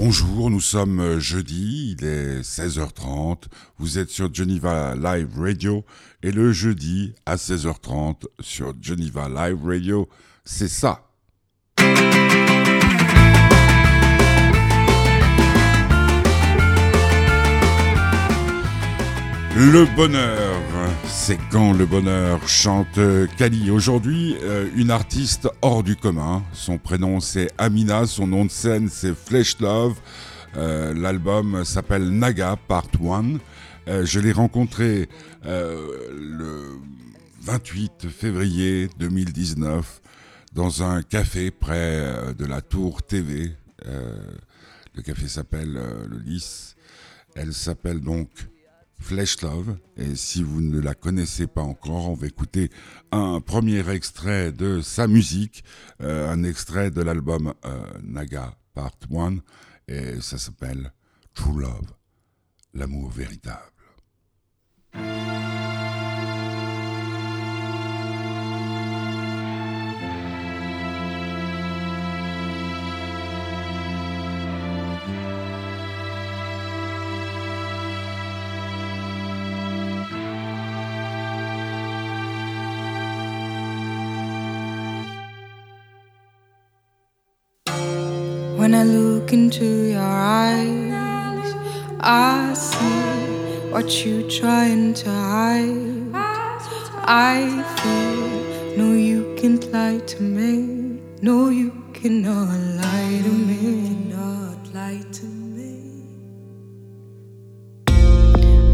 Bonjour, nous sommes jeudi, il est 16h30, vous êtes sur Geneva Live Radio. Et le jeudi à 16h30 sur Geneva Live Radio, c'est ça. Le bonheur, c'est quand le bonheur chante Kali. Aujourd'hui, euh, une artiste hors du commun. Son prénom c'est Amina, son nom de scène c'est Flesh Love. Euh, l'album s'appelle Naga Part 1. Euh, je l'ai rencontrée le 28 février 2019 dans un café près de la Tour TV. le café s'appelle le Lys. Elle s'appelle donc Flesh Love. Et si vous ne la connaissez pas encore, on va écouter un premier extrait de sa musique, euh, un extrait de l'album euh, Naga Part 1, et ça s'appelle True Love, l'amour véritable. When I look into your eyes, I see what you're trying to hide. I feel, no, you can't lie to me. No, you cannot lie to me. Not lie to me.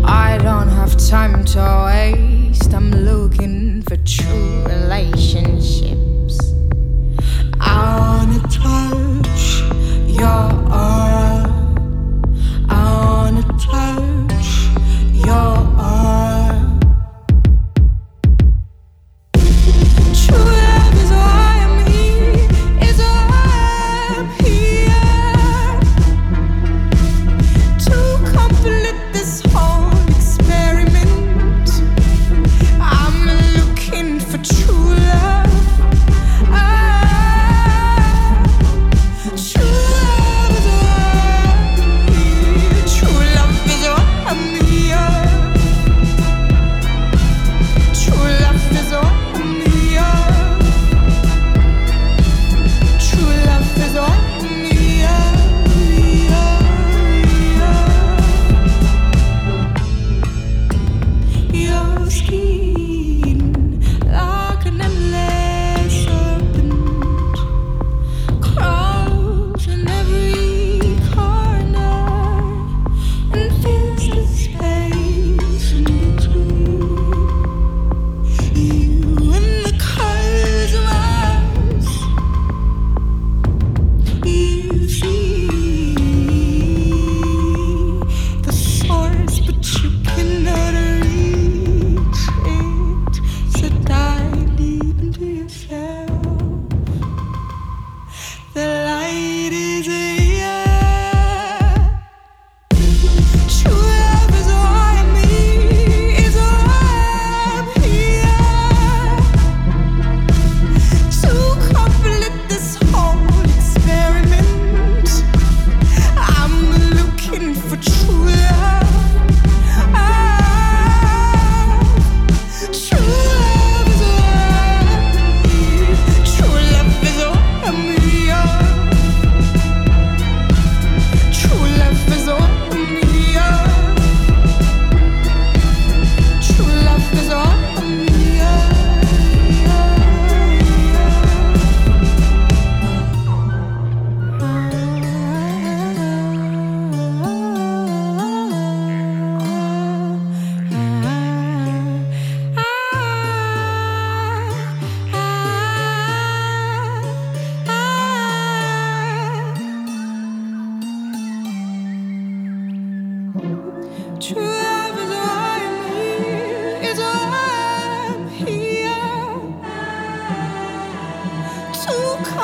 I don't have time to waste. I'm looking for true relationships. I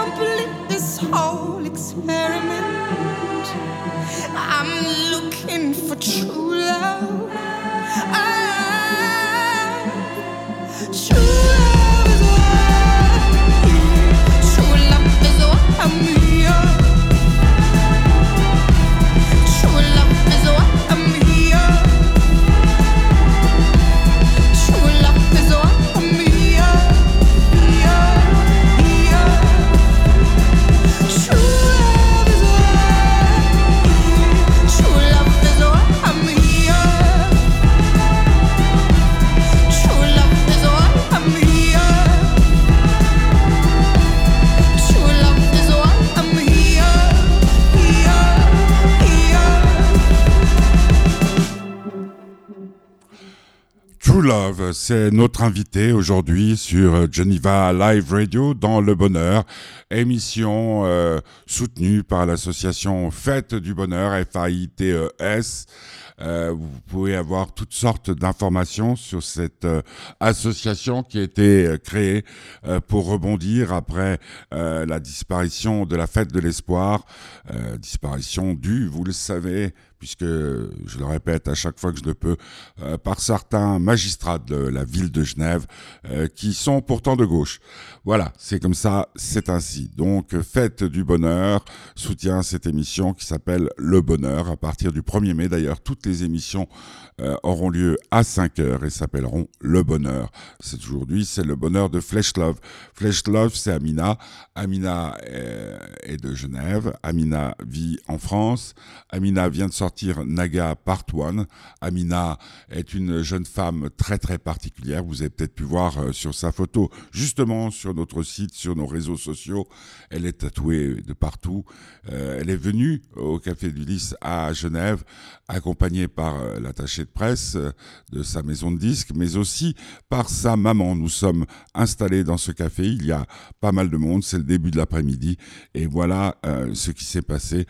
complete this whole experiment. I'm looking for true love. Ah, true C'est notre invité aujourd'hui sur Geneva Live Radio dans le bonheur, émission euh, soutenue par l'association Fête du Bonheur, F-A-I-T-E-S. Euh, vous pouvez avoir toutes sortes d'informations sur cette euh, association qui a été euh, créée pour rebondir après la disparition de la fête de l'espoir, disparition due, vous le savez, puisque, je le répète à chaque fois que je le peux, euh, par certains magistrats de la ville de Genève, euh, qui sont pourtant de gauche. Voilà, c'est comme ça, c'est ainsi. Donc, faites du bonheur, soutient cette émission qui s'appelle Le Bonheur. À partir du 1er mai, d'ailleurs, toutes les émissions euh, auront lieu à 5 heures et s'appelleront Le Bonheur. C'est aujourd'hui, c'est le bonheur de Flesh Love. Flesh Love, c'est Amina. Amina est de Genève. Amina vit en France. Amina vient de sortir Naga Part 1. Amina est une jeune femme très très particulière. Vous avez peut-être pu voir euh, sur sa photo, justement sur notre site, sur nos réseaux sociaux. Elle est tatouée de partout. Euh, elle est venue au Café du Lys à Genève, accompagnée par euh, l'attaché de presse de sa maison de disques, mais aussi par sa maman. Nous sommes installés dans ce café. Il y a pas mal de monde. C'est le début de l'après-midi. Et voilà ce qui s'est passé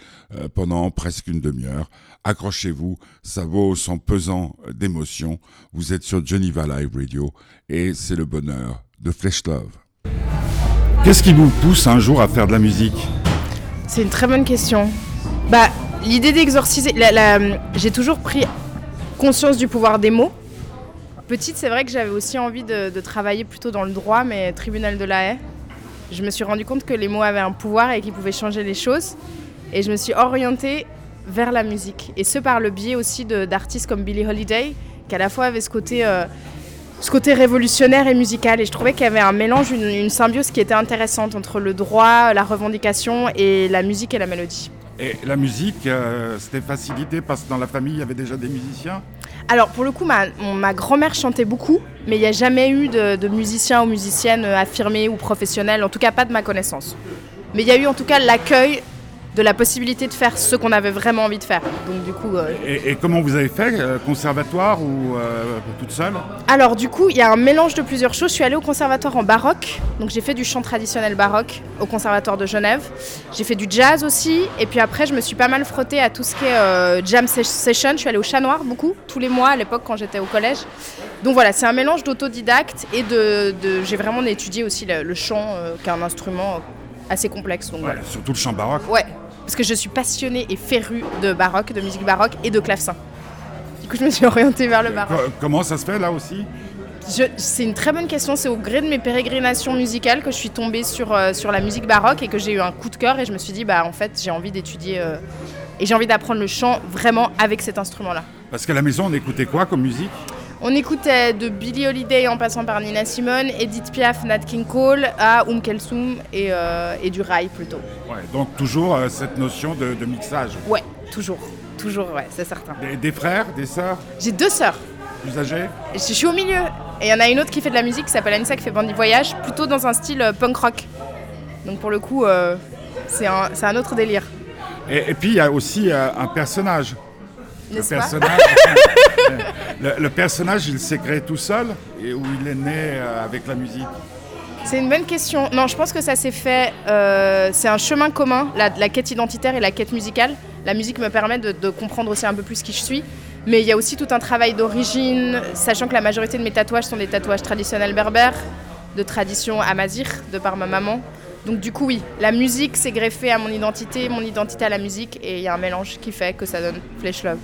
pendant presque une demi-heure accrochez-vous, ça vaut son pesant d'émotions. Vous êtes sur Geneva Live Radio et c'est le bonheur de Flesh Love. Qu'est-ce qui vous pousse un jour à faire de la musique? C'est une très bonne question. Bah, l'idée d'exorciser, j'ai toujours pris conscience du pouvoir des mots. Petite, c'est vrai que j'avais aussi envie de, de, travailler plutôt dans le droit, mais tribunal de la haie. Je me suis rendu compte que les mots avaient un pouvoir et qu'ils pouvaient changer les choses. Et je me suis orientée vers la musique. Et ce par le biais aussi d'artistes comme Billie Holiday, qui à la fois avait ce côté, euh, ce côté révolutionnaire et musical. Et je trouvais qu'il y avait un mélange, une, symbiose qui était intéressante entre le droit, la revendication et la musique et la mélodie. Et la musique, euh, c'était facilité parce que dans la famille, il y avait déjà des musiciens? Alors pour le coup, ma, ma grand-mère chantait beaucoup, mais il n'y a jamais eu de, de musiciens ou musiciennes affirmés ou professionnels, en tout cas pas de ma connaissance. Mais il y a eu en tout cas l'accueil de la possibilité de faire ce qu'on avait vraiment envie de faire. Donc du coup. Euh, et, comment vous avez fait euh, Conservatoire ou euh, toute seule? Alors du coup, il y a un mélange de plusieurs choses. Je suis allée au conservatoire en baroque, donc j'ai fait du chant traditionnel baroque au conservatoire de Genève. J'ai fait du jazz aussi, et puis après, je me suis pas mal frottée à tout ce qui est jam session. Je suis allée au Chat Noir beaucoup, tous les mois à l'époque quand j'étais au collège. Donc voilà, c'est un mélange d'autodidacte et de, j'ai vraiment étudié aussi le, chant, qui est un instrument assez complexe. Donc Surtout le chant baroque. Ouais, parce que je suis passionnée et férue de baroque, de musique baroque et de clavecin. Du coup, je me suis orientée vers le baroque. Comment ça se fait là aussi? C'est une très bonne question. C'est au gré de mes pérégrinations musicales que je suis tombée sur, euh, sur la musique baroque et que j'ai eu un coup de cœur et je me suis dit, bah en fait, j'ai envie d'étudier euh, et j'ai envie d'apprendre le chant vraiment avec cet instrument-là. Parce qu'à la maison, on écoutait quoi comme musique? On écoutait de Billie Holiday en passant par Nina Simone, Edith Piaf, Nat King Cole, à Um Kelsum et, euh, et du rail plutôt. Ouais, donc toujours euh, cette notion de, mixage. Ouais, toujours, toujours, ouais, c'est certain. Des, frères, des sœurs? J'ai deux sœurs. Plus âgées? Je, suis au milieu. Et il y en a une autre qui fait de la musique qui s'appelle Anissa qui fait Bandit Voyage, plutôt dans un style euh, punk rock. Donc pour le coup, c'est un, un, autre délire. Et, et puis il y a aussi un personnage le personnage, le, personnage, il s'est créé tout seul et où il est né euh, avec la musique? C'est une bonne question. Non, je pense que ça s'est fait. Euh, c'est un chemin commun, la, la, quête identitaire et la quête musicale. La musique me permet de, comprendre aussi un peu plus qui je suis. Mais il y a aussi tout un travail d'origine, sachant que la majorité de mes tatouages sont des tatouages traditionnels berbères, de tradition amazir, de par ma maman. Donc du coup oui, la musique s'est greffée à mon identité, mon identité à la musique, et il y a un mélange qui fait que ça donne Flesh Love.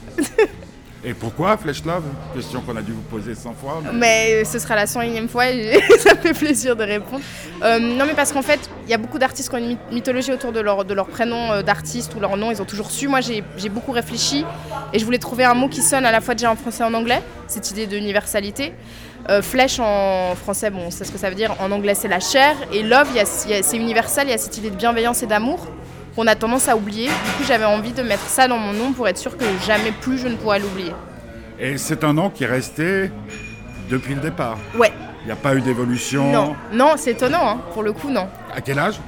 et pourquoi Flesh Love? Question qu'on a dû vous poser 100 fois. Mais, ce sera la 101e fois et ça me fait plaisir de répondre. Euh, non mais parce qu'en fait, il y a beaucoup d'artistes qui ont une mythologie autour de leur, de leur prénom euh, d'artiste ou leur nom, ils ont toujours su. Moi j'ai beaucoup réfléchi et je voulais trouver un mot qui sonne à la fois déjà en français et en anglais, cette idée d'universalité. Euh, flèche en français, bon, c'est ce que ça veut dire. En anglais, c'est la chair. Et love, c'est universel. Il y a cette idée de bienveillance et d'amour qu'on a tendance à oublier. Du coup, j'avais envie de mettre ça dans mon nom pour être sûr que jamais plus je ne pourrais l'oublier. Et c'est un nom qui est resté depuis le départ. Ouais. Il n'y a pas eu d'évolution. Non, non, c'est étonnant. Hein. Pour le coup, non. À quel âge?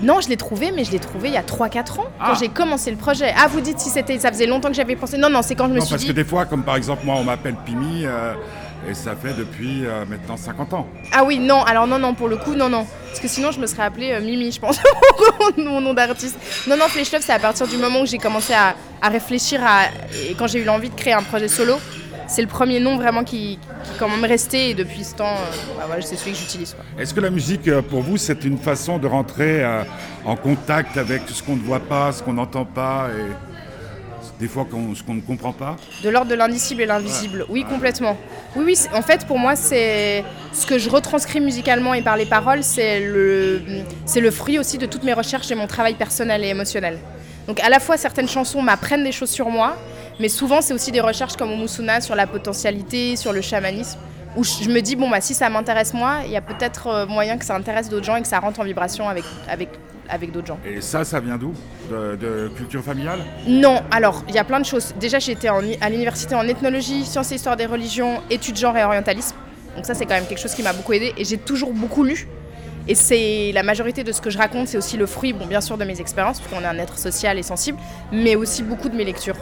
Non, je l'ai trouvé, mais je l'ai trouvé il y a 3-4 ans, quand ah. j'ai commencé le projet. Ah, vous dites si c'était, ça faisait longtemps que j'avais pensé. Non, non, c'est quand je me non, suis parce que des fois, comme par exemple, moi, on m'appelle Pimi, euh, Et ça fait depuis euh, maintenant 50 ans. Ah oui, non, alors non, non, pour le coup, non, non. Parce que sinon, je me serais appelée euh, Mimi, je pense, mon nom d'artiste. Non, non, Love, c'est à partir du moment où j'ai commencé à, à réfléchir à. Et quand j'ai eu l'envie de créer un projet solo, c'est le premier nom vraiment qui, qui quand même resté. Et depuis ce temps, euh, bah voilà, c'est celui que j'utilise. Est-ce que la musique, pour vous, c'est une façon de rentrer en contact avec ce qu'on ne voit pas, ce qu'on n'entend pas et des fois qu'on- ce qu'on ne comprend pas De l'ordre de l'indicible et l'invisible, oui, complètement. Oui, oui, en fait, pour moi, c'est ce que je retranscris musicalement et par les paroles, c'est le, fruit aussi de toutes mes recherches et mon travail personnel et émotionnel. Donc, à la fois, certaines chansons m'apprennent des choses sur moi, mais souvent, c'est aussi des recherches comme Omusuna sur la potentialité, sur le chamanisme, où je me dis, bon, bah, si ça m'intéresse moi, il y a peut-être euh, moyen que ça intéresse d'autres gens et que ça rentre en vibration avec, avec, avec d'autres gens. Et ça, ça vient d'où de, de culture familiale? Non, alors il y a plein de choses. Déjà, j'étais à l'université en ethnologie, sciences et histoire des religions, études genre et orientalisme. Donc ça, c'est quand même quelque chose qui m'a beaucoup aidé et j'ai toujours beaucoup lu. Et c'est la majorité de ce que je raconte, c'est aussi le fruit, bon, bien sûr, de mes expériences, puisqu'on est un être social et sensible, mais aussi beaucoup de mes lectures.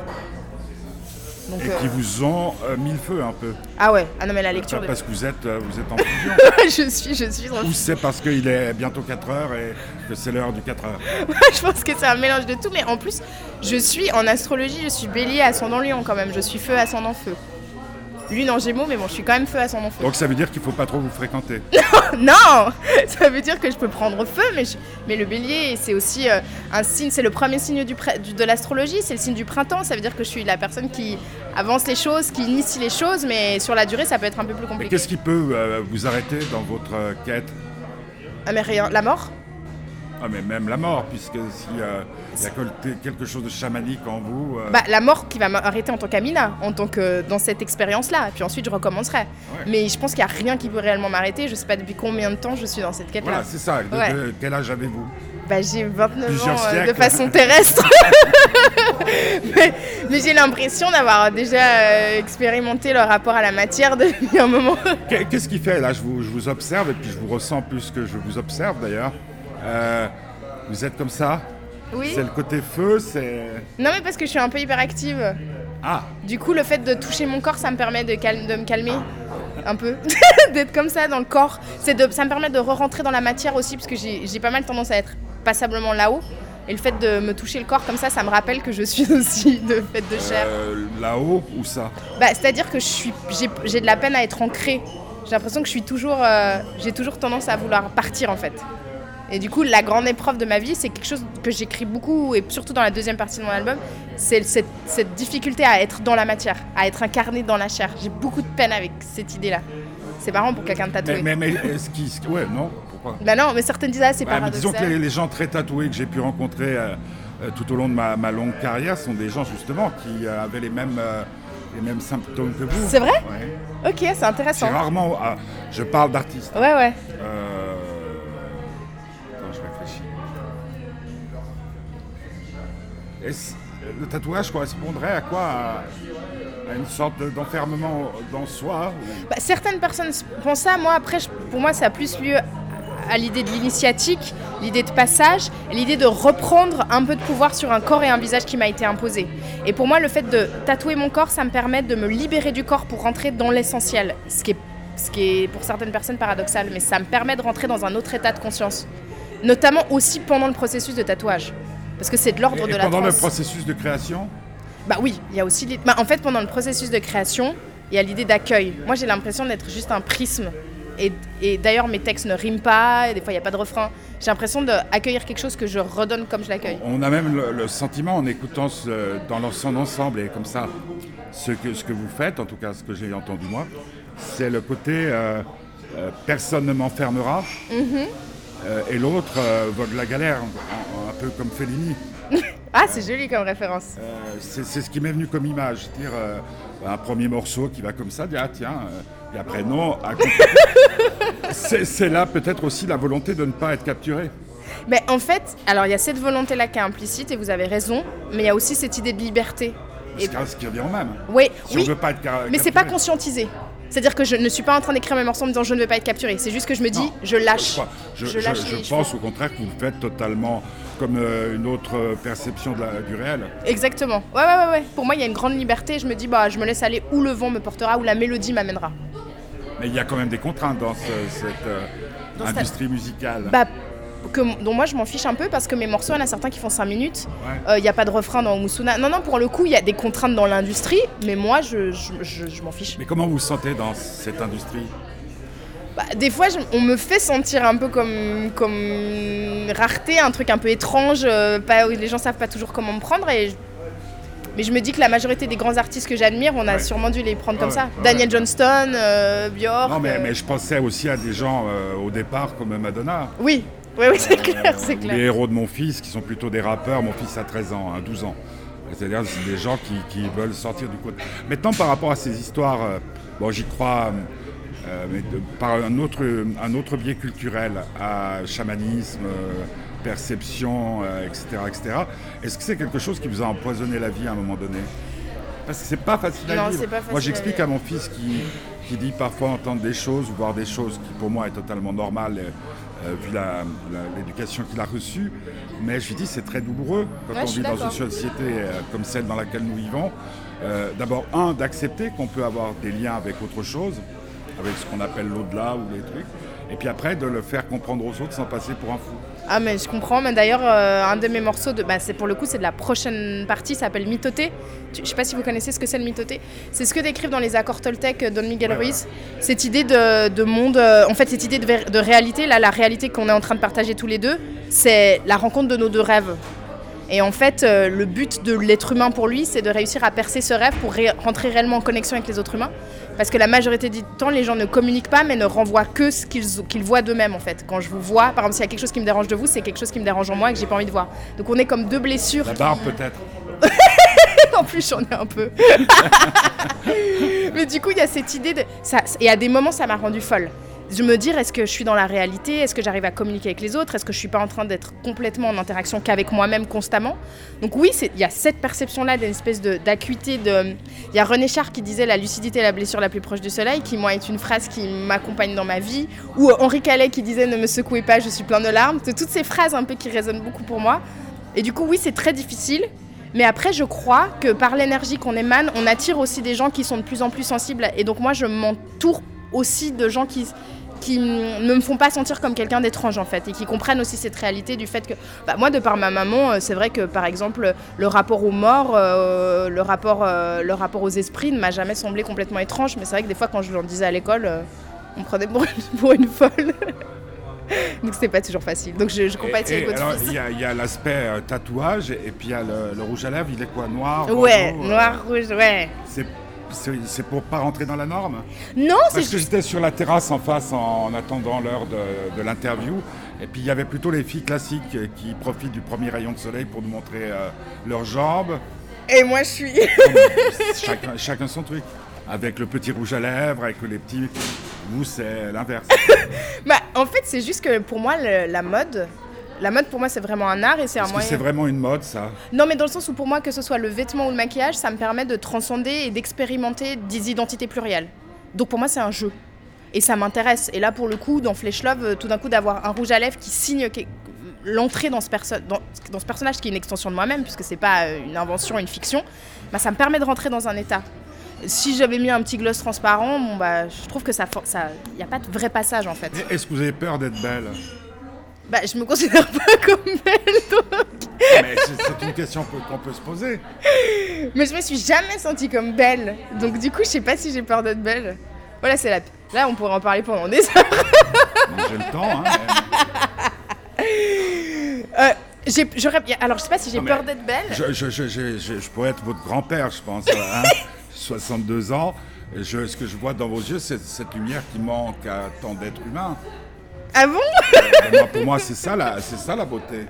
Donc, et euh, qui vous ont euh, mis le feu un peu. ah ouais, ah non mais la lecture, de... Parce que vous êtes, euh, vous êtes en fusion. je suis, je suis. Ou c'est parce qu'il est bientôt 4 heures et que c'est l'heure du 4 heures. je pense que c'est un mélange de tout, mais en plus, je suis en astrologie, je suis bélier ascendant lion quand même, je suis feu ascendant feu. Lune en gémeaux, mais bon, je suis quand même feu ascendant feu. Donc ça veut dire qu'il ne faut pas trop vous fréquenter. Non Ça veut dire que je peux prendre feu, mais, je- mais le bélier, c'est aussi euh, un signe, c'est le premier signe du pré- du- de l'astrologie, c'est le signe du printemps, ça veut dire que je suis la personne qui avance les choses, qui initie les choses, mais sur la durée, ça peut être un peu plus compliqué. qu'est-ce qui peut euh, vous arrêter dans votre euh, quête? Ah mais rien, la mort? Ah mais même la mort, puisque s'il y a quel- quelque chose de chamanique en vous... euh, Bah, la mort qui va m'arrêter en tant qu'Amina, en tant que dans cette expérience-là, puis ensuite je recommencerai. Mais je pense qu'il n'y a rien qui peut réellement m'arrêter, je sais pas depuis combien de temps je suis dans cette quête-là. voilà, c'est ça. De- Ouais. de- quel âge avez-vous? Bah, j'ai 29 Plusieurs ans euh, de façon terrestre. mais mais j'ai l'impression d'avoir déjà euh, expérimenté le rapport à la matière depuis un moment. Qu'est- Qu'est-ce qui fait? Là, je vous, je vous observe, et puis je vous ressens plus que je vous observe d'ailleurs. Euh, vous êtes comme ça? Oui. C'est le côté feu, c'est... Non, mais parce que je suis un peu hyperactive. Ah Du coup, le fait de toucher mon corps, ça me permet de, cal- de me calmer un peu, d'être comme ça dans le corps. C'est de, ça me permet de re-rentrer dans la matière aussi, parce que j'ai j'ai pas mal tendance à être passablement là-haut. Et le fait de me toucher le corps comme ça, ça me rappelle que je suis aussi de fait de chair. euh, Là-haut ou ça Bah, C'est-à-dire que je suis, j'ai, j'ai de la peine à être ancrée. J'ai l'impression que je suis toujours, euh, j'ai toujours tendance à vouloir partir en fait. Et du coup, la grande épreuve de ma vie, c'est quelque chose que j'écris beaucoup, et surtout dans la deuxième partie de mon album, c'est cette, cette difficulté à être dans la matière, à être incarné dans la chair. J'ai beaucoup de peine avec cette idée-là. C'est marrant pour quelqu'un de tatoué. Mais, mais, mais est-ce qu'il... Ouais, non, pourquoi Bah non, mais certaines disent ah, c'est mais paradoxal. disons que les, les gens très tatoués que j'ai pu rencontrer euh, euh, tout au long de ma, ma longue carrière sont des gens justement qui euh, avaient les mêmes, les mêmes symptômes que vous. C'est vrai? Ouais. Ok, c'est C'est intéressant. rarement... ah, je parle d'artistes. Ouais, ouais. Euh... Le tatouage correspondrait à quoi? À, une sorte de- d'enfermement dans soi Bah, certaines personnes pensent ça. Moi, après, pour moi, ça a plus lieu à l'idée de l'initiatique, l'idée de passage, l'idée de reprendre un peu de pouvoir sur un corps et un visage qui m'a été imposé. Et pour moi, le fait de tatouer mon corps, ça me permet de me libérer du corps pour rentrer dans l'essentiel. Ce ce qui est pour certaines personnes paradoxal, mais ça me permet de rentrer dans un autre état de conscience. Notamment aussi pendant le processus de tatouage. Parce que c'est de l'ordre de la pendant le processus de création Bah oui, il y a aussi. bah, en fait, pendant le processus de création, il y a l'idée d'accueil. Moi, j'ai l'impression d'être juste un prisme. Et, et d'ailleurs, mes textes ne riment pas, et des fois, il n'y a pas de refrain. J'ai l'impression d'accueillir quelque chose que je redonne comme je l'accueille. On a même le, le sentiment en écoutant ce- dans son ensemble et comme ça, ce que, ce que vous faites, en tout cas ce que j'ai entendu moi, c'est le côté euh, euh, personne ne m'enfermera euh, et l'autre euh, vogue la galère, un peu comme Fellini. Ah, c'est joli comme référence. Euh, c'est ce qui m'est venu comme image, dire euh, un premier morceau qui va comme ça, dire ah tiens, euh, et après non. c'est là peut-être aussi la volonté de ne pas être capturé. Mais en fait, alors il y a cette volonté-là qui est implicite, et vous avez raison, mais il y a aussi cette idée de liberté. Et- Ce qui- revient au même. Oui, Si oui. on veut pas être Mais c'est pas conscientisé. C'est-à-dire que je ne suis pas en train d'écrire mes morceaux en me disant je ne veux pas être capturé. C'est juste que je me dis Non. je lâche. Je, Je je- lâche je les pense au contraire que vous le faites totalement comme euh, une autre euh, perception de la- du réel. Exactement. Ouais, ouais, ouais, ouais. Pour moi, il y a une grande liberté. Je me dis, bah, je me laisse aller où le vent me portera, où la mélodie m'amènera. Mais il y a quand même des contraintes dans ce- cette euh, Dans cette- industrie musicale. Bah, que, dont moi je m'en fiche un peu parce que mes morceaux, il y en a certains qui font 5 minutes. Ouais. Il n'y a pas de refrain dans Musuna. Non, non, pour le coup, il y a des contraintes dans l'industrie, mais moi je, je, je- je m'en fiche. Mais comment vous vous sentez dans cette industrie? Bah, des fois, on me fait sentir un peu comme, comme rareté, un truc un peu étrange, euh, pas, les gens savent pas toujours comment me prendre. Et Mais je me dis que la majorité des grands artistes que j'admire, on a Ouais. sûrement dû les prendre comme Ouais, ça. ouais, Daniel ouais. Johnston, euh, Björk. Non, mais, euh, mais je pensais aussi à des gens euh, au départ comme Madonna. Oui, oui, oui, c'est clair, c'est clair. Les héros de mon fils qui sont plutôt des rappeurs. Mon fils a 13 ans, hein, 12 ans. C'est-à-dire c'est des gens qui, qui veulent sortir du côté. Maintenant, par rapport à ces histoires, euh, bon, j'y crois, euh, mais de- par un autre, un autre biais culturel, à chamanisme, euh, perception, etc., etc. Est-ce que c'est quelque chose qui vous a empoisonné la vie à un moment donné? Parce que c'est pas facile à Non, vivre. pas facile Moi, j'explique à mon fils qui, qui dit parfois entendre des choses voir des choses qui pour moi est totalement normale euh, vu la- la- l'éducation qu'il a reçue. Mais je lui dis c'est très douloureux quand Ouais, on vit dans une société euh, comme celle dans laquelle nous vivons. Euh, D'abord, un, d'accepter qu'on peut avoir des liens avec autre chose, avec ce qu'on appelle l'au-delà ou les trucs. Et puis après, de le faire comprendre aux autres sans passer pour un fou. Ah mais je comprends, mais d'ailleurs euh, un de mes morceaux, de, bah, c'est pour le coup c'est de la prochaine partie, ça s'appelle Mitoté. Je sais pas si vous connaissez ce que c'est le Mitoté. C'est ce que décrivent dans les accords Toltec euh, Don Miguel Ouais, Ruiz. Cette idée de, de monde, euh, en fait cette idée de, de réalité, là la réalité qu'on est en train de partager tous les deux, c'est la rencontre de nos deux rêves. Et en fait, euh, le but de l'être humain pour lui, c'est de réussir à percer ce rêve pour ré- rentrer réellement en connexion avec les autres humains. Parce que la majorité du temps, les gens ne communiquent pas, mais ne renvoient que ce qu'ils voient d'eux-mêmes, en fait. Quand je vous vois, par exemple, s'il y a quelque chose qui me dérange de vous, c'est quelque chose qui me dérange en moi et que j'ai pas envie de voir. Donc on est comme deux blessures. La qui- barbe peut-être. en plus, j'en ai un peu. Mais du coup, il y a cette idée de. Ça, et à des moments, ça m'a rendu folle. Je me dire, est-ce que je suis dans la réalité? Est-ce que j'arrive à communiquer avec les autres? Est-ce que je suis pas en train d'être complètement en interaction qu'avec moi-même constamment? Donc oui, il y a cette perception-là d'une espèce d'acuité. Il y a René Char qui disait la lucidité est la blessure la plus proche du soleil, qui moi est une phrase qui m'accompagne dans ma vie. Ou Henri Calais qui disait ne me secouez pas, je suis plein de larmes. Toutes ces phrases un peu qui résonnent beaucoup pour moi. Et du coup, oui, c'est très difficile. Mais après, je crois que par l'énergie qu'on émane, on attire aussi des gens qui sont de plus en plus sensibles. Et donc moi, je m'entoure aussi de gens qui qui ne me font pas sentir comme quelqu'un d'étrange en fait et qui comprennent aussi cette réalité du fait que bah, moi de par ma maman euh, c'est vrai que par exemple le rapport aux morts euh, le rapport euh, le rapport aux esprits ne m'a jamais semblé complètement étrange mais c'est vrai que des fois quand je leur disais à l'école euh, on me prenait pour une, pour une folle. Donc c'était pas toujours facile. Donc je, je compatis Et- avec votre il y a, l'aspect tatouage et puis il y a le, le rouge à lèvres, il est quoi Noir ouais noir rouge ouais C'est pour pas rentrer dans la norme non c'est Parce que j'étais sur la terrasse en face en, en attendant l'heure de, de l'interview. Et puis il y avait plutôt les filles classiques qui profitent du premier rayon de soleil pour nous montrer euh, leurs jambes. et moi je suis chacun, chacun son truc. Avec le petit rouge à lèvres, avec les petits. Vous, c'est l'inverse. bah en fait c'est juste que pour moi le- la mode la mode pour moi c'est vraiment un art et c'est un moyen c'est vraiment une mode, ça Non, mais dans le sens où pour moi, que ce soit le vêtement ou le maquillage, ça me permet de transcender et d'expérimenter des identités plurielles. Donc pour moi, c'est un jeu. Et ça m'intéresse. Et là, pour le coup, dans Flesh Love, euh, tout d'un coup, d'avoir un rouge à lèvres qui signe que- l'entrée dans, dans, dans ce personnage qui est une extension de moi-même, puisque c'est pas euh, une invention, une fiction, bah, ça me permet de rentrer dans un état. Si j'avais mis un petit gloss transparent, bon, bah, je trouve que ça, il n'y a pas de vrai passage en fait. Est-ce que vous avez peur d'être belle? Bah, je me considère pas comme belle, donc. Mais c'est une question qu'on peut se poser. Mais je me suis jamais sentie comme belle. Donc du coup, je sais pas si j'ai peur d'être belle. Voilà, c'est la... Là, on pourrait en parler pendant des heures. J'ai le temps. Hein, Euh, j'aurais- Alors, je sais pas si j'ai mais peur d'être belle. Je, je, je, je, je- je pourrais être votre grand-père, je pense. hein. 62 ans. Et je, ce que je vois dans vos yeux, c'est cette lumière qui manque à tant d'êtres humains. Ah bon? Moi, pour moi, c'est ça, la- c'est ça la beauté.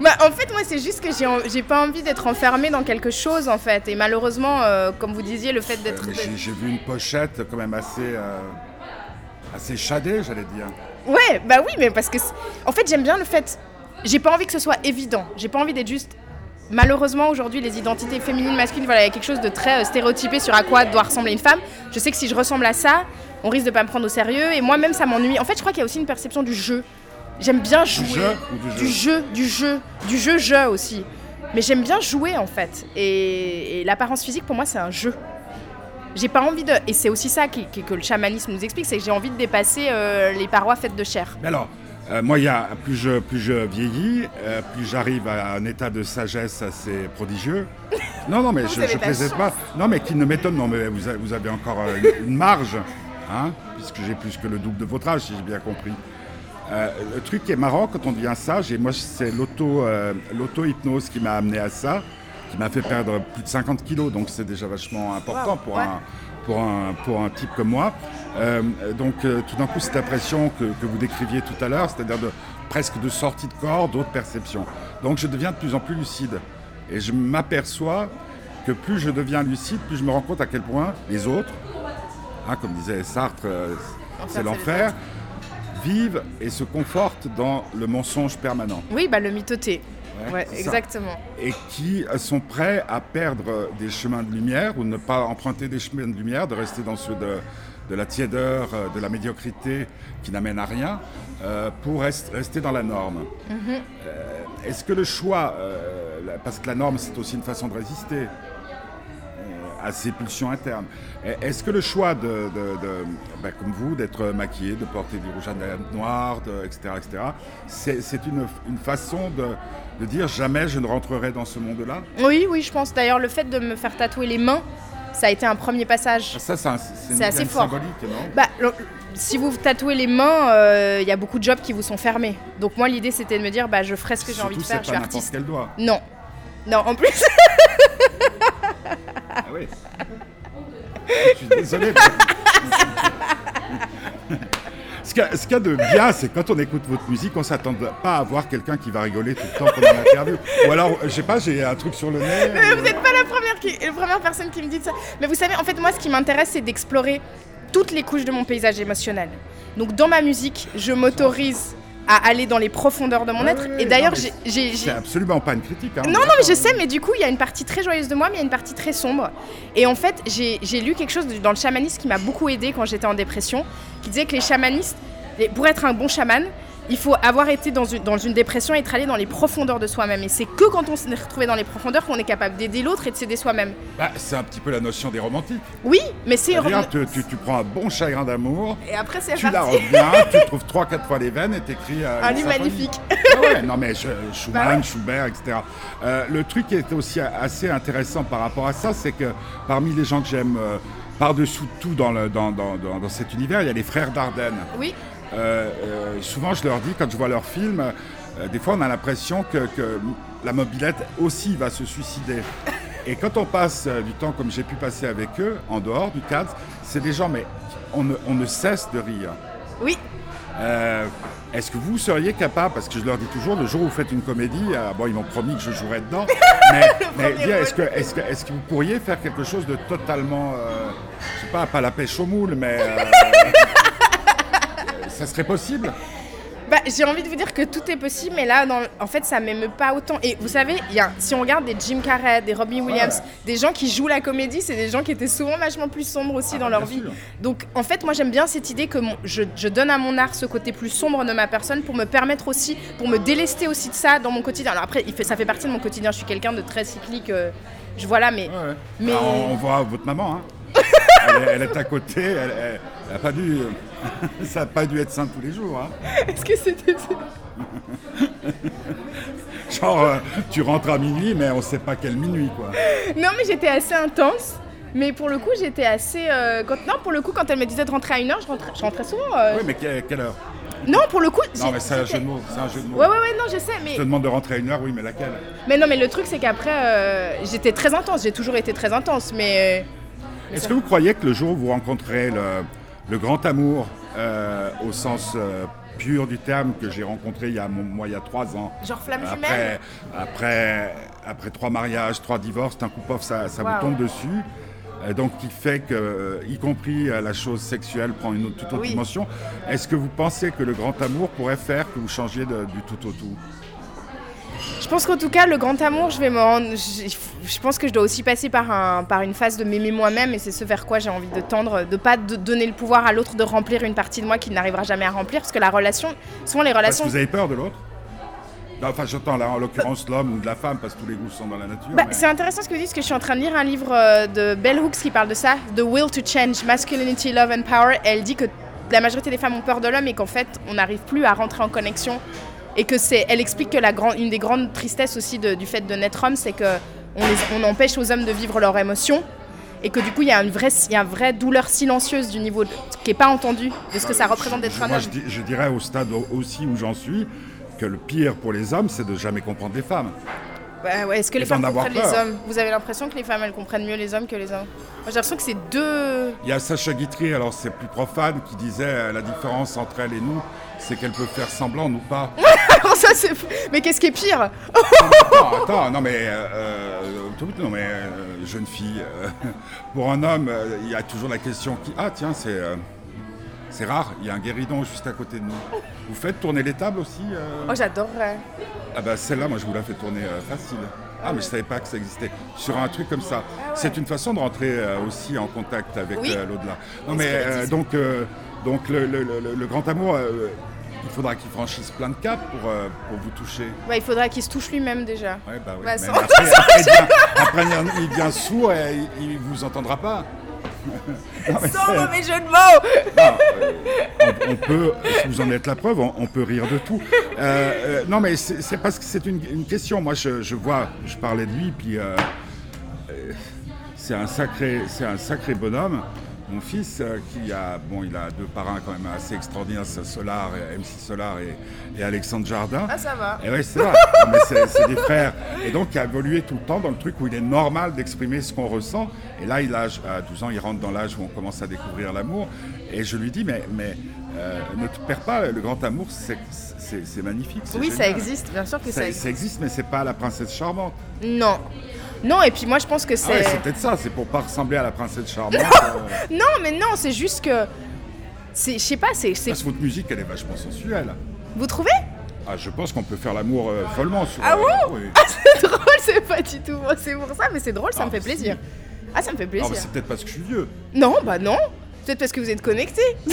Bah, en fait, moi, c'est juste que j'ai pas envie d'être enfermée dans quelque chose, en fait. Et malheureusement, euh, comme vous disiez, le fait d'être... Mais j'ai- vu une pochette quand même assez, euh, assez shadée, j'allais dire. Ouais, bah oui, mais parce que... En fait, j'aime bien le fait... J'ai pas envie que ce soit évident. J'ai pas envie d'être juste... Malheureusement, aujourd'hui, les identités féminines, masculines, voilà, il y a quelque chose de très euh, stéréotypé sur à quoi doit ressembler une femme. Je sais que si je ressemble à ça, on risque de pas me prendre au sérieux. Et moi-même, ça m'ennuie. En fait, je crois qu'il y a aussi une perception du jeu. J'aime bien jouer. jeu ou du Du jeu, du jeu. Du jeu-jeu aussi. Mais j'aime bien jouer, en fait. Et, et l'apparence physique, pour moi, c'est un jeu. J'ai pas envie de. Et c'est aussi ça qui- qui- que le chamanisme nous explique, c'est que j'ai envie de dépasser euh, les parois faites de chair. Mais alors, euh, moi, y a, plus, je, plus je vieillis, euh, plus j'arrive à un état de sagesse assez prodigieux. Non, non, mais je la plaisante pas. Non, mais qui ne m'étonne. Non, mais vous avez, encore euh, une, une marge, hein, puisque j'ai plus que le double de votre âge, si j'ai bien compris. Euh, le truc qui est marrant quand on devient sage, et moi, c'est euh, l'auto-hypnose qui m'a amené à ça, qui m'a fait perdre plus de 50 kilos, donc c'est déjà vachement important Wow, pour ouais. un pour un, pour un type comme moi. Euh, donc euh, tout d'un coup, cette impression que, que vous décriviez tout à l'heure, c'est-à-dire de, presque de sortie de corps, d'autres perceptions. Donc je deviens de plus en plus lucide. Et je m'aperçois que plus je deviens lucide, plus je me rends compte à quel point les autres, hein, comme disait Sartre, euh, c'est l'enfer, vivent et se confortent dans le mensonge permanent. Oui, bah le mythoté. Ouais, Ouais, exactement. et qui sont prêts à perdre des chemins de lumière ou ne pas emprunter des chemins de lumière, de rester dans ceux de, de la tiédeur, euh, de la médiocrité qui n'amène à rien, euh, pour rest- rester dans la norme. Euh, Est-ce que le choix, euh, parce que la norme c'est aussi une façon de résister à ses pulsions internes, est-ce que le choix de, de- de- ben, comme vous, d'être maquillé, de porter du rouge à lèvres noir, de- etc., etc., c'est c'est une, une façon de, de dire jamais je ne rentrerai dans ce monde-là? Oui, oui, je pense. D'ailleurs, le fait de me faire tatouer les mains, ça a été un premier passage. Ça, c'est assez fort. symbolique, non? Bah, le- si vous tatouez les mains, euh, il y a beaucoup de jobs qui vous sont fermés. Donc moi, l'idée, c'était de me dire, bah, je ferai ce que j'ai envie de faire. Je suis pas artiste. quel doigt. Non. Non, en plus, Ah oui. Je suis désolé. Ce qu'il y a- y de bien, c'est quand on écoute votre musique, on s'attend pas à voir quelqu'un qui va rigoler tout le temps pendant l'interview. Ou alors, je sais pas, j'ai un truc sur le nez. Mais vous n'êtes pas la première, qui- la première personne qui me dit ça. Mais vous savez, en fait, moi, ce qui m'intéresse, c'est d'explorer toutes les couches de mon paysage émotionnel. Donc, dans ma musique, je m'autorise à aller dans les profondeurs de mon Ouais, être. ouais, Et d'ailleurs, j'ai-. C'est absolument pas une critique. hein, Non, non, mais je sais, mais du coup, il y a une partie très joyeuse de moi, mais il y a une partie très sombre. Et en fait, j'ai lu quelque chose dans le chamanisme qui m'a beaucoup aidé quand j'étais en dépression, qui disait que les chamanistes, pour être un bon chaman, il faut avoir été dans une, dans une dépression et être allé dans les profondeurs de soi-même. Et c'est que quand on s'est retrouvé dans les profondeurs qu'on est capable d'aider l'autre et de s'aider soi-même. Bah, c'est un petit peu la notion des romantiques. Oui, mais c'est... Tu, tu- tu prends un bon chagrin d'amour, Et après, c'est tu la parti. reviens, tu trouves trois, quatre fois les veines et t'écris euh, Un symphonie. magnifique. Ah ouais, non mais Schumann, Bah. Schubert, etc. Euh, le truc qui est aussi assez intéressant par rapport à ça, c'est que parmi les gens que j'aime euh, par-dessous tout dans, le, dans, dans- dans- dans cet univers, il y a les frères Dardenne. Oui, souvent, je leur dis, quand je vois leurs films, euh, des fois, on a l'impression que, que la mobilette aussi va se suicider. Et quand on passe euh, du temps comme j'ai pu passer avec eux, en dehors du cadre, c'est des gens, mais on ne, on ne cesse de rire. oui. Euh, Est-ce que vous seriez capable, parce que je leur dis toujours, le jour où vous faites une comédie, euh, bon, ils m'ont promis que je jouerais dedans, mais, mais est-ce que, est-ce que, est-ce que vous pourriez faire quelque chose de totalement, euh, je sais pas, pas la pêche au moule, mais euh, ça serait possible Bah, j'ai envie de vous dire que tout est possible, mais là, dans- en fait, ça m'émeut pas autant. Et vous savez, y a, si on regarde des Jim Carrey, des Robin Williams, Ouais. des gens qui jouent la comédie, c'est des gens qui étaient souvent vachement plus sombres aussi Ah, dans bien leur vie. Donc, en fait, moi, j'aime bien cette idée que mon- je, je donne à mon art ce côté plus sombre de ma personne pour me permettre aussi, pour me délester aussi de ça dans mon quotidien. Alors après, il fait, ça fait partie de mon quotidien. Je suis quelqu'un de très cyclique. euh, je mais Ouais, ouais. Mais- Ah, on, on voit votre maman, hein. Elle, est, elle est à côté, elle, elle- elle a pas dû, ça n'a pas dû être simple tous les jours. hein. est-ce que c'était Genre, euh, tu rentres à minuit, mais on sait pas quelle minuit, quoi. Non, mais j'étais assez intense. Mais pour le coup, j'étais assez. euh, quand... Non, pour le coup, quand elle me disait de rentrer à une heure, je rentrais, je rentrais souvent. euh, Oui, mais que- quelle heure? Non, pour le coup. Non, mais c'est un jeu de mots. C'est un jeu de mots. Ouais, ouais, ouais, non, je sais, mais. Je te demande de rentrer à une heure, oui, mais laquelle? Mais non, mais le truc, c'est qu'après, euh, j'étais très intense. J'ai toujours été très intense, mais. euh, Est-ce que vous croyez que le jour où vous rencontrerez le, le grand amour, euh, au sens euh, pur du terme, que j'ai rencontré il y a, moi, il y a trois ans, Genre flamme jumelle après, après, après trois mariages, trois divorces, un coup pof, ça, ça Wow. vous tombe dessus. Euh, donc, qui fait que, y compris la chose sexuelle prend une autre- toute autre Oui. dimension. Est-ce que vous pensez que le grand amour pourrait faire que vous changiez de- du tout au tout? Je pense qu'en tout cas, le grand amour, je vais me rendre. Je, je pense que je dois aussi passer par, un, par une phase de m'aimer moi-même, et c'est ce vers quoi j'ai envie de tendre, de pas de donner le pouvoir à l'autre de remplir une partie de moi qu'il n'arrivera jamais à remplir, parce que la relation, souvent les Parce relations. que vous avez peur de l'autre? Enfin, j'entends là, en l'occurrence l'homme ou de la femme, parce que tous les goûts sont dans la nature. Bah, c'est intéressant ce que vous dites, parce que je suis en train de lire un livre euh, de Bell Hooks qui parle de ça, The Will to Change, Masculinity, Love and Power. Elle dit que la majorité des femmes ont peur de l'homme et qu'en fait, on n'arrive plus à rentrer en connexion. Et que c'est, elle explique que la grande, une des grandes tristesses aussi du fait de naître homme, c'est que on, on empêche aux hommes de vivre leurs émotions et que du coup il y a une vraie, il y a une vraie douleur silencieuse du niveau qui n'est pas entendue de ce que ça représente d'être un homme. Je, je, dirais au stade aussi où j'en suis que le pire pour les hommes c'est de jamais comprendre les femmes. Bah ouais, Est-ce que les femmes comprennent les hommes? Vous avez l'impression que les femmes elles comprennent mieux les hommes que les hommes? Moi j'ai l'impression que c'est deux. Il y a Sacha Guitry, alors c'est plus profane, qui disait euh, la différence entre elle et nous, c'est qu'elle peut faire semblant ou pas. ça c'est. Mais qu'est-ce qui est pire attends, attends, non mais, euh, euh non mais euh, jeune fille, pour un homme, il y a toujours la question qui ah tiens c'est c'est rare, il y a un guéridon juste à côté de nous. Vous faites tourner les tables aussi Oh, j'adorerais. Ah bah celle-là, moi je vous la fais tourner facile. Ah, mais je savais pas que ça existait. Sur un truc comme ça. Ah c'est une façon de rentrer euh, aussi en contact avec euh, l'au-delà. Non mais donc, donc le, grand amour, il faudra qu'il franchisse plein de caps pour, pour vous toucher. Ouais, il faudra qu'il se touche lui-même déjà. Ouais, bah oui. Bah, après, il, vient, sourd et il, ne vous entendra pas. Sans mauvais jeu de mots on, peut, si vous en êtes la preuve, on, peut rire de tout. Euh, euh, non, mais c'est parce que c'est une, question. Moi, je, vois, je parlais de lui, puis euh, c'est un, sacré, un sacré bonhomme. Mon fils, euh, qui a, bon, il a deux parrains quand même assez extraordinaires, Solar, MC Solar et, Alexandre Jardin. Ah, ça va. Et oui, c'est vrai. c'est des frères. Et donc, il a évolué tout le temps dans le truc où il est normal d'exprimer ce qu'on ressent. Et là, il a, à 12 ans, il rentre dans l'âge où on commence à découvrir l'amour. Et je lui dis, mais, mais euh, ne te perds pas, le grand amour, c'est magnifique. Oui, ça existe, bien sûr que ça, existe. Ça existe, mais c'est pas la princesse charmante. Non. Non, et puis moi je pense que ah c'est. c'est peut-être ça, c'est pour pas ressembler à la princesse charmante. Non, euh. non mais non, c'est juste que. Je sais pas, c'est. Parce que votre musique, elle est vachement sensuelle. Vous trouvez? Ah, je pense qu'on peut faire l'amour euh, follement sur. Ah bon? oui. Ah, c'est drôle, c'est pas du tout. C'est pour ça, mais c'est drôle, ça me ah, fait plaisir. Ah, ça me fait plaisir. c'est peut-être parce que je suis vieux. Non, bah non. Peut-être parce que vous êtes connecté. ah,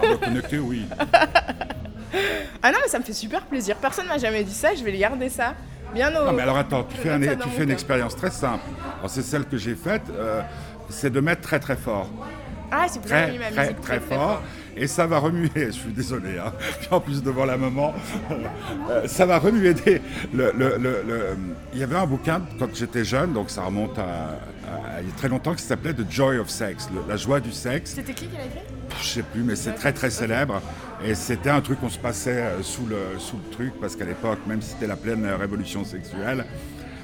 bah, connecté, oui. ah non, mais ça me fait super plaisir. Personne m'a jamais dit ça, je vais garder ça. Bien Non, mais alors attends, tu fais, une expérience très simple. c'est celle que j'ai faite, euh, c'est de mettre très très fort. Ah, c'est pour très, ça très, très, fort. Et ça va remuer, je suis désolé, hein. en plus devant la maman, euh, ça va remuer des. Le, il y avait un bouquin quand j'étais jeune, donc ça remonte à, il y a très longtemps, qui s'appelait The Joy of Sex, la joie du sexe. C'était qui qui l'a écrit? Je sais plus, mais c'est très très célèbre. Et c'était un truc qu'on se passait euh, sous le, sous le truc, parce qu'à l'époque, même si c'était la pleine révolution sexuelle,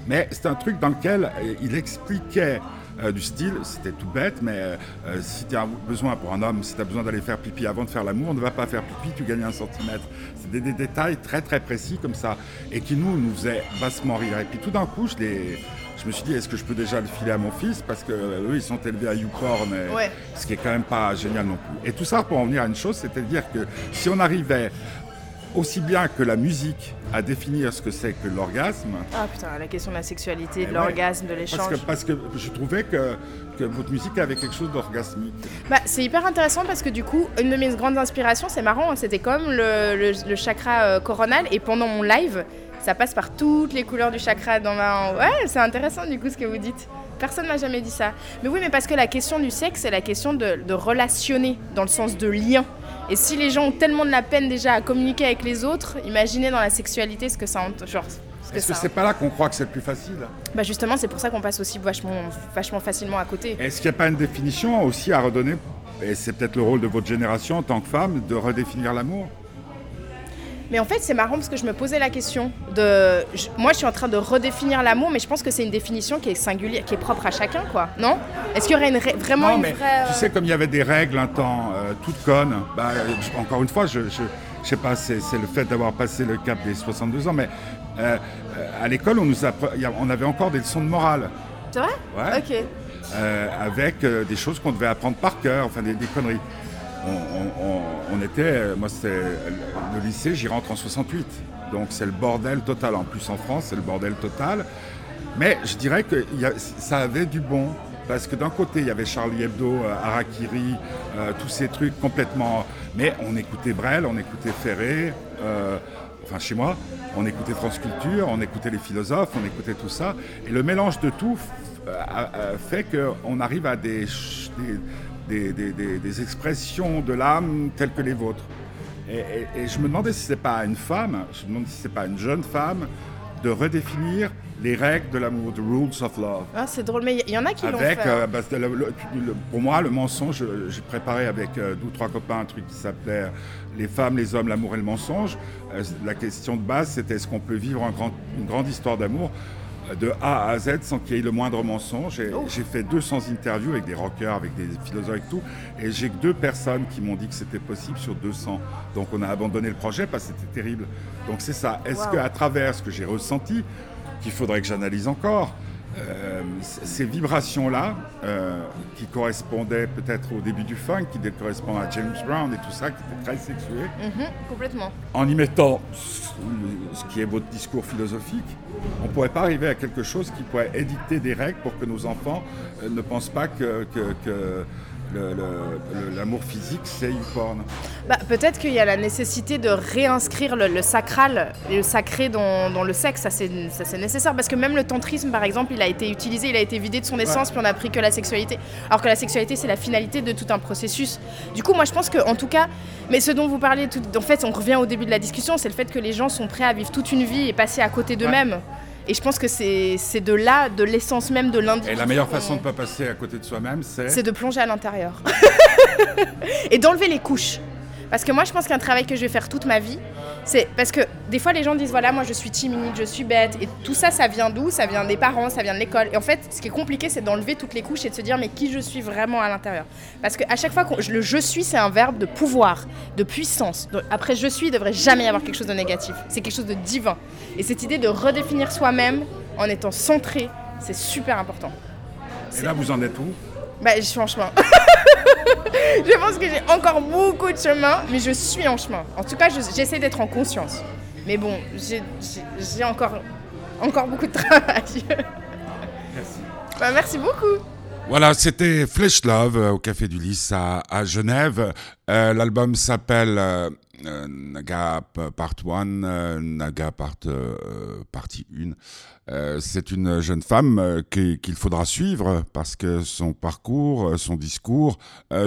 mais c'était un truc dans lequel euh, il expliquait euh, du style, c'était tout bête, mais si tu as besoin pour un homme, si tu as besoin d'aller faire pipi avant de faire l'amour, ne va pas faire pipi, tu gagnes un centimètre. C'est des, détails très très précis comme ça, et qui nous, nous faisaient bassement rire. Et puis tout d'un coup, je les je me suis dit, est-ce que je peux déjà le filer à mon fils Parce que eux, ils sont élevés à YouPorn, ce qui est quand même pas génial non plus. Et tout ça pour en venir à une chose, c'est-à-dire que si on arrivait aussi bien que la musique à définir ce que c'est que l'orgasme. Ah putain, la question de la sexualité, de eh l'orgasme, de l'échange. Parce que, je trouvais que, que votre musique avait quelque chose d'orgasmique. Bah, c'est hyper intéressant parce que du coup, une de mes grandes inspirations, c'est marrant, hein, c'était comme le, le, chakra euh, coronal et pendant mon live, ça passe par toutes les couleurs du chakra dans ma... Ouais, c'est intéressant du coup ce que vous dites. Personne m'a jamais dit ça. Mais oui, mais parce que la question du sexe, c'est la question de, relationner, dans le sens de lien. Et si les gens ont tellement de la peine déjà à communiquer avec les autres, imaginez dans la sexualité ce que ça... Genre, est-ce que c'est pas là qu'on croit que c'est le plus facile? Bah justement, c'est pour ça qu'on passe aussi vachement, vachement facilement à côté. Est-ce qu'il n'y a pas une définition aussi à redonner? Et c'est peut-être le rôle de votre génération en tant que femme de redéfinir l'amour? Mais en fait, c'est marrant parce que je me posais la question de. moi, je suis en train de redéfinir l'amour, mais je pense que c'est une définition qui est singulière, qui est propre à chacun, quoi. Non? Est-ce qu'il y aurait une vraiment non, une mais vraie. Tu sais, comme il y avait des règles un temps euh, toutes connes, bah, encore une fois, je, je, sais pas, c'est le fait d'avoir passé le cap des 62 ans, mais euh, à l'école, on, nous on avait encore des leçons de morale. C'est vrai? Ouais. Ok. Euh, avec des choses qu'on devait apprendre par cœur, enfin des, des conneries on, était, moi c'est le lycée, j'y rentre en 68. Donc c'est le bordel total. En plus en France, c'est le bordel total. Mais je dirais que ça avait du bon. Parce que d'un côté, il y avait Charlie Hebdo, euh, Harakiri, euh, tous ces trucs complètement. Mais on écoutait Brel, on écoutait Ferré. Euh, enfin chez moi, on écoutait France Culture, on écoutait les philosophes, on écoutait tout ça. Et le mélange de tout fait qu'on arrive à des, des, expressions de l'âme telles que les vôtres. Et, je me demandais si c'est pas une femme, je me demandais si c'est pas une jeune femme, de redéfinir les règles de l'amour, the rules of love. Ah, c'est drôle, mais il y en a qui l'ont fait. Euh, bah, pour moi, le mensonge, j'ai préparé avec euh, deux ou trois copains un truc qui s'appelait Les femmes, les hommes, l'amour et le mensonge. Euh, la question de base, c'était est-ce qu'on peut vivre une grande histoire d'amour? De A à Z sans qu'il y ait le moindre mensonge. Oh. J'ai fait 200 interviews avec des rockers, avec des philosophes et tout, et j'ai que deux personnes qui m'ont dit que c'était possible sur 200. Donc on a abandonné le projet parce que c'était terrible. Donc c'est ça. Est-ce qu'à travers ce que j'ai ressenti, qu'il faudrait que j'analyse encore, euh, ces vibrations-là, euh, qui correspondaient peut-être au début du funk, qui correspondent à James Brown et tout ça, qui était très sexué. Mhm, complètement. En y mettant ce qui est votre discours philosophique, on ne pourrait pas arriver à quelque chose qui pourrait édicter des règles pour que nos enfants euh, ne pensent pas que, que l'amour physique, c'est une porn bah, Peut-être qu'il y a la nécessité de réinscrire le, sacral et le sacré dans, le sexe, ça c'est nécessaire, parce que même le tantrisme, par exemple, il a été utilisé, il a été vidé de son essence, puis on a pris que la sexualité, alors que la sexualité, c'est la finalité de tout un processus. Du coup, moi, je pense que, en tout cas, mais ce dont vous parlez, tout, en fait, on revient au début de la discussion, c'est le fait que les gens sont prêts à vivre toute une vie et passer à côté d'eux-mêmes. Et je pense que c'est de là, de l'essence même de l'individu. Et la meilleure façon de ne pas passer à côté de soi-même, c'est C'est de plonger à l'intérieur. et d'enlever les couches. Parce que moi, je pense qu'un travail que je vais faire toute ma vie, c'est parce que des fois, les gens disent voilà, moi, je suis timide, je suis bête. Et tout ça, ça vient d'où? Ça vient des parents, ça vient de l'école. Et en fait, ce qui est compliqué, c'est d'enlever toutes les couches et de se dire mais qui je suis vraiment à l'intérieur? Parce qu'à chaque fois, que le je suis, c'est un verbe de pouvoir, de puissance. après, je suis, il devrait jamais y avoir quelque chose de négatif. C'est quelque chose de divin. Et cette idée de redéfinir soi-même en étant centré, c'est super important. Et là, vous en êtes où? Bah, je suis en chemin. je pense que j'ai encore beaucoup de chemin, mais je suis en chemin. En tout cas, j'essaie d'être en conscience. Mais bon, j'ai encore, encore beaucoup de travail. Merci. Bah, merci beaucoup. Voilà, c'était Flesh Love euh, au Café du Lys à, Genève. Euh, l'album s'appelle euh, Naga Part 1, Naga Part, Partie 1. C'est une jeune femme qu'il faudra suivre parce que son parcours, son discours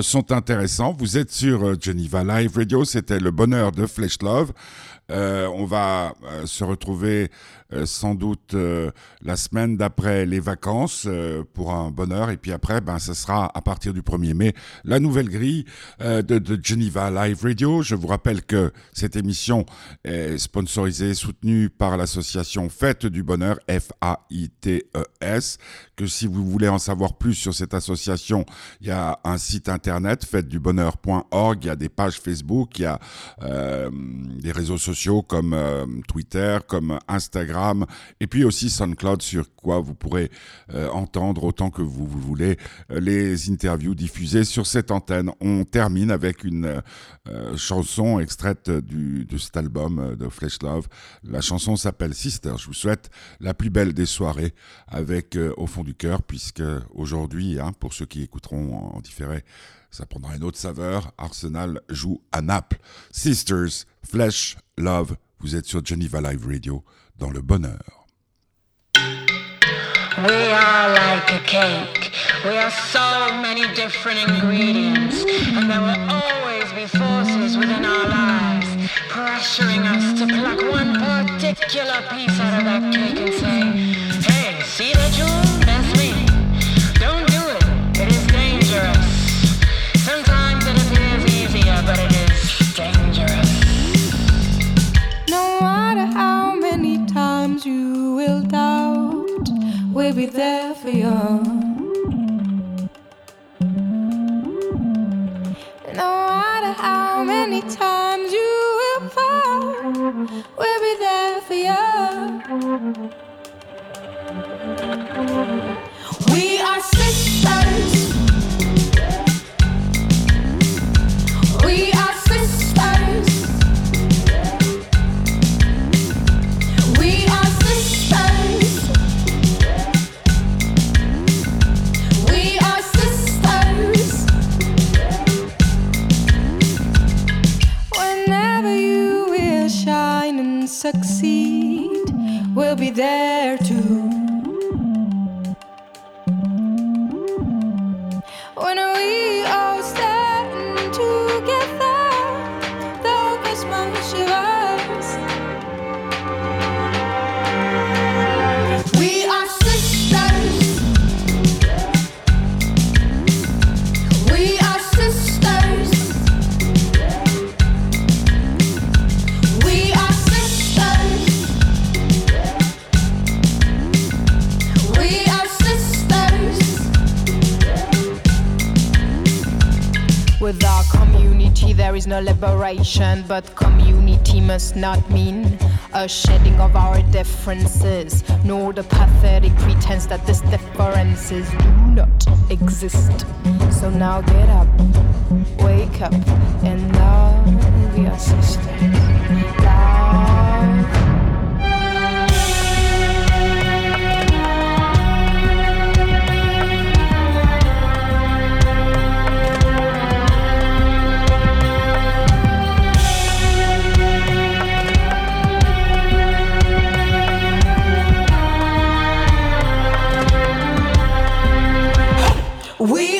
sont intéressants. Vous êtes sur Geneva Live Radio, c'était le bonheur de Flesh Love. on va se retrouver euh, sans doute euh, la semaine d'après les vacances euh, pour un bonheur. Et puis après, ben, ce sera à partir du 1er mai la nouvelle grille de, de, Geneva Live Radio. Je vous rappelle que cette émission est sponsorisée, soutenue par l'association Fête du Bonheur, F-A-I-T-E-S. Que si vous voulez en savoir plus sur cette association, il y a un site internet, fêtedubonheur.org, il y a des pages Facebook, il y a des réseaux sociaux comme Twitter, comme Instagram et puis aussi SoundCloud sur quoi vous pourrez euh, entendre autant que vous, voulez euh, les interviews diffusées sur cette antenne. On termine avec une euh, chanson extraite de cet album de Flesh Love. La chanson s'appelle Sister. Je vous souhaite la plus belle des soirées avec Au fond du cœur, puisque aujourd'hui, hein, pour ceux qui écouteront en, en différé, ça prendra une autre saveur. Arsenal joue à Naples. Sisters, Flesh, Love. Vous êtes sur Geneva Live Radio. dans le bonheur. We are like a cake. We are so many different ingredients. And there will always be forces within our lives pressuring us to pluck one particular piece out of that cake and say, hey, see that jewel? That's me. Don't do it. It is dangerous. Sometimes it appears easier, but it is dangerous. No matter how many times you will doubt, we'll be there for you. No matter how many times you we'll be there for you. We are sisters. Liberation, but community must not mean a shedding of our differences, nor the pathetic pretense that these differences do not exist. So now get up, wake up, and love your sisters. Love. We